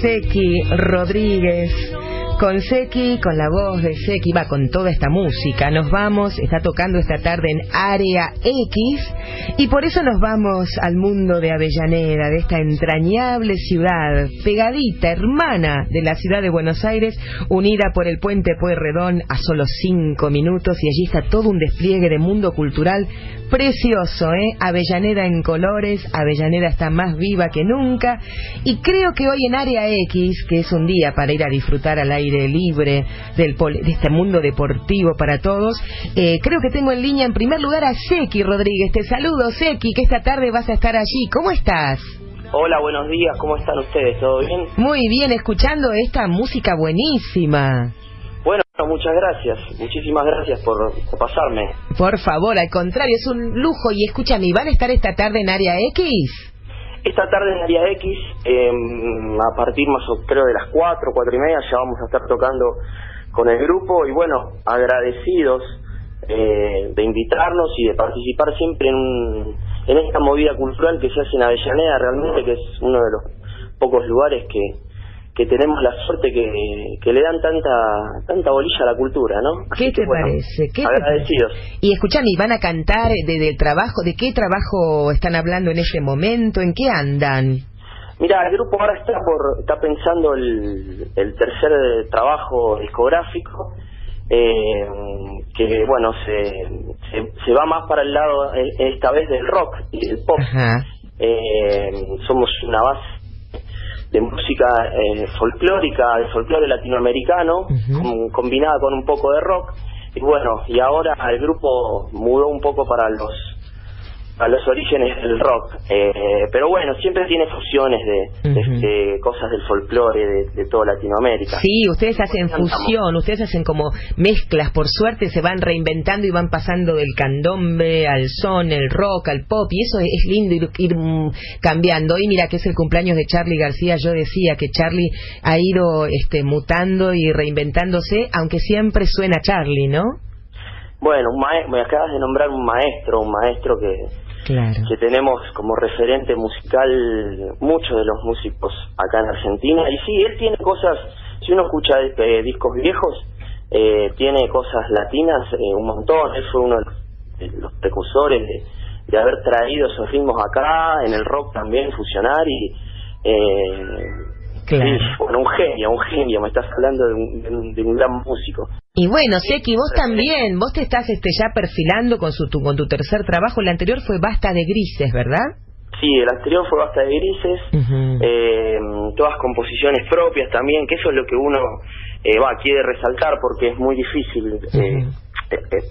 Seki Rodríguez. Con Seki, con la voz de Seki, va con toda esta música. Nos vamos, está tocando esta tarde en Área X y por eso nos vamos al mundo de Avellaneda, de esta entrañable ciudad, pegadita, hermana de la ciudad de Buenos Aires, unida por el puente Pueyrredón a solo cinco minutos y allí está todo un despliegue de mundo cultural precioso, ¿eh? Avellaneda en colores, Avellaneda está más viva que nunca y creo que hoy en Área X, que es un día para ir a disfrutar al aire libre del de este mundo deportivo para todos. Eh, creo que tengo en línea en primer lugar a Seki Rodríguez. Te saludo, Seki, que esta tarde vas a estar allí. ¿Cómo estás? Hola, buenos días. ¿Cómo están ustedes? ¿Todo bien? Muy bien, escuchando esta música buenísima. Bueno, muchas gracias. Muchísimas gracias por, por pasarme. Por favor, al contrario, es un lujo. Y escúchame, ¿van a estar esta tarde en Área X? Esta tarde en Área X, em, a partir más o creo de las 4, 4 y media, ya vamos a estar tocando con el grupo y bueno, agradecidos eh, de invitarnos y de participar siempre en, en esta movida cultural que se hace en Avellaneda, realmente que es uno de los pocos lugares que, que tenemos la suerte que, que le dan tanta tanta bolilla a la cultura, ¿no? ¿Qué te parece? ¿Qué agradecidos. Y escuchame, ¿van a cantar desde el trabajo? ¿De qué trabajo están hablando en este momento? ¿En qué andan? Mira, el grupo ahora está por está pensando el, el tercer trabajo discográfico, eh, que bueno, se, se, va más para el lado eh, esta vez del rock y del pop. Eh, somos una base de música eh, folclórica, de folclore latinoamericano, combinada con un poco de rock. Y bueno, y ahora el grupo mudó un poco para los a los orígenes del rock. Eh, pero bueno, siempre tiene fusiones de, cosas del folclore de, toda Latinoamérica. Sí, ustedes hacen fusión, ustedes hacen como mezclas, por suerte se van reinventando y van pasando del candombe al son, el rock, al pop, y eso es lindo ir, ir mm, cambiando. Y mira que es el cumpleaños de Charlie García, yo decía que Charlie ha ido este, mutando y reinventándose, aunque siempre suena Charlie, ¿no? Bueno, me acabas de nombrar un maestro, un maestro que que tenemos como referente musical muchos de los músicos acá en Argentina. Y sí, él tiene cosas, si uno escucha eh, discos viejos, eh, tiene cosas latinas eh, un montón. Él fue uno de los, precursores de, haber traído esos ritmos acá, en el rock también, fusionar y... bueno, un genio, un genio, me estás hablando de un, de un gran músico. Y bueno, Seki, vos también, vos te estás este, ya perfilando con, su, tu, con tu tercer trabajo. El anterior fue Basta de Grises, ¿verdad? Sí, el anterior fue Basta de Grises, eh, todas composiciones propias también, que eso es lo que uno eh, va quiere resaltar porque es muy difícil eh,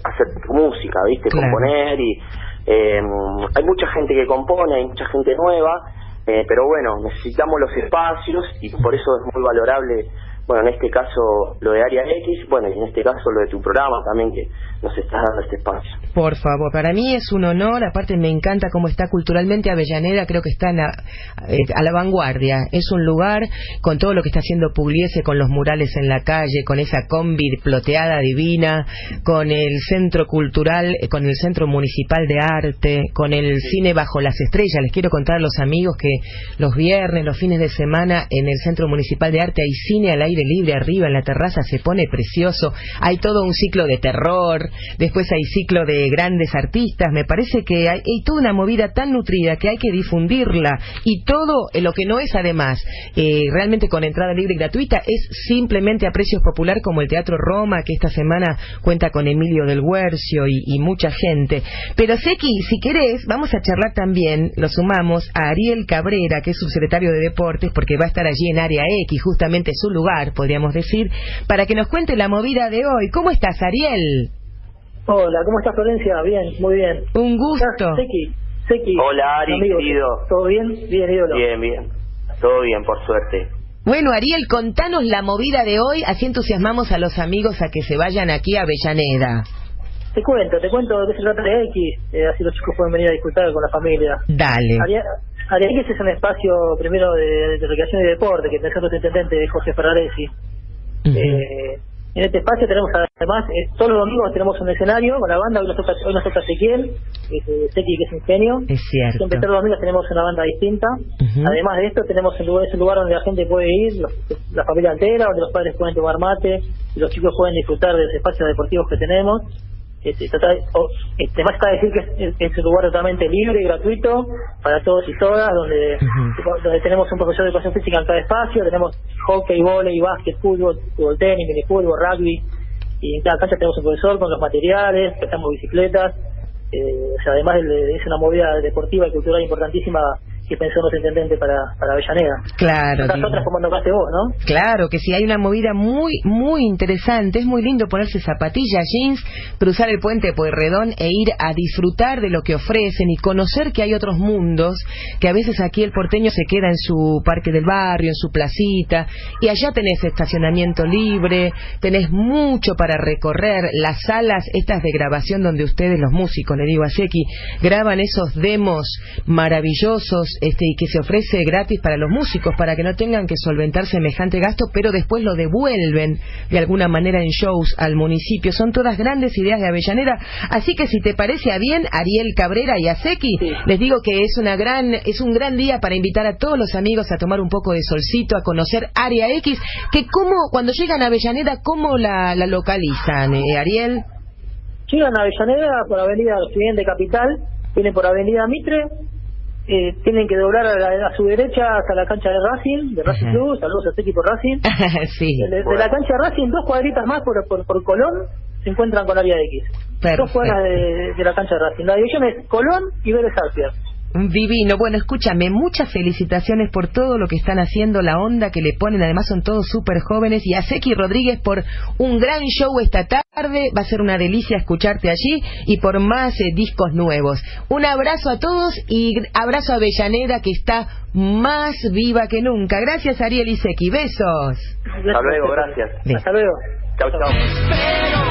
hacer música, ¿viste? Componer y hay mucha gente que compone, hay mucha gente nueva, pero bueno, necesitamos los espacios y por eso es muy valorable bueno, en este caso lo de Área X, bueno, y en este caso lo de tu programa también, que nos estás dando este espacio. Por favor, para mí es un honor, aparte me encanta cómo está culturalmente Avellaneda, creo que está eh, a la vanguardia. Es un lugar con todo lo que está haciendo Pugliese, con los murales en la calle, con esa combi ploteada divina, con el centro cultural, eh, con el centro municipal de arte, con el cine bajo las estrellas. Les quiero contar a los amigos que los viernes, los fines de semana, en el centro municipal de arte hay cine al aire libre arriba en la terraza se pone precioso, hay todo un ciclo de terror, después hay ciclo de grandes artistas, me parece que hay, toda una movida tan nutrida que hay que difundirla. Y todo lo que no es además eh, realmente con entrada libre y gratuita es simplemente a precios popular como el Teatro Roma que esta semana cuenta con Emilio del Huercio y, y mucha gente. Pero Seki, si querés, vamos a charlar también, lo sumamos a Ariel Cabrera, que es subsecretario de Deportes, porque va a estar allí en Área X, justamente su lugar podríamos decir, para que nos cuente la movida de hoy. ¿Cómo estás, Ariel? Hola, ¿cómo estás, Florencia? Bien, muy bien. Un gusto. Hola, Ari, querido. ¿Todo bien? Bien, ídolo. Bien, bien. Todo bien, por suerte. Bueno, Ariel, contanos la movida de hoy, así entusiasmamos a los amigos a que se vayan aquí a Avellaneda. Te cuento, te cuento de qué se trata de X, eh, así los chicos pueden venir a disfrutar con la familia. Dale. Ariel es un espacio primero de, recreación y deporte que pensó el intendente Jorge Ferraresi. Eh, en este espacio tenemos Además, eh, todos los domingos tenemos un escenario con la banda, hoy nos toca, hoy nos toca Ezequiel, eh, que es un genio. Es cierto. Siempre todos los domingos tenemos una banda distinta. Además de esto, tenemos el lugar, es un lugar donde la gente puede ir, los- la familia entera, donde los padres pueden tomar mate, y los chicos pueden disfrutar de los espacios deportivos que tenemos. Este, total- o- este, decir que es, un lugar totalmente libre y gratuito para todos y todas, donde, donde tenemos un profesor de educación física en cada espacio, tenemos hockey, volei, básquet, fútbol, fútbol tenis, minifútbol, rugby, y en cada cancha tenemos un profesor con los materiales, prestamos bicicletas, eh, o sea, además de- es una movida deportiva y cultural importantísima que nuestro intendente para, para Avellaneda. Claro. Otras otras como nombraste vos, ¿no? Claro, que sí, hay una movida muy, muy interesante. Es muy lindo ponerse zapatillas, jeans, cruzar el puente de Pueyrredón e ir a disfrutar de lo que ofrecen y conocer que hay otros mundos, que a veces aquí el porteño se queda en su parque del barrio, en su placita, y allá tenés estacionamiento libre, tenés mucho para recorrer, las salas estas de grabación donde ustedes, los músicos, le digo a Seki, graban esos demos maravillosos este, y que se ofrece gratis para los músicos, para que no tengan que solventar semejante gasto, pero después lo devuelven de alguna manera en shows al municipio. Son todas grandes ideas de Avellaneda. Así que si te parece a bien, Ariel Cabrera y a Seki, Sí. les digo que es, una gran, es un gran día para invitar a todos los amigos a tomar un poco de solcito, a conocer Área X, que cómo, cuando llegan a Avellaneda, ¿cómo la, la localizan, eh, Ariel? Llegan a Avellaneda por Avenida Occidente Capital, vienen por Avenida Mitre, eh, tienen que doblar a, la- a su derecha hasta la cancha de Racing, de Racing. Club, saludos a este equipo Racing. sí, De, de la cancha de Racing, dos cuadritas más por, por, por Colón, se encuentran con área X. Perfecto. Dos cuadras de, de la cancha de Racing. La dirección es Colón y Vélez Arfias. Divino. Bueno, escúchame, muchas felicitaciones por todo lo que están haciendo, la onda que le ponen. Además, son todos súper jóvenes. Y a Seki Rodríguez por un gran show esta tarde. Va a ser una delicia escucharte allí y por más eh, discos nuevos. Un abrazo a todos y abrazo a Avellaneda que está más viva que nunca. Gracias, Ariel y Seki. Besos. Hasta luego, gracias. Hasta luego. Sos más